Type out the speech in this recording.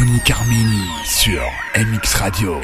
Tony Carmini sur MX Radio.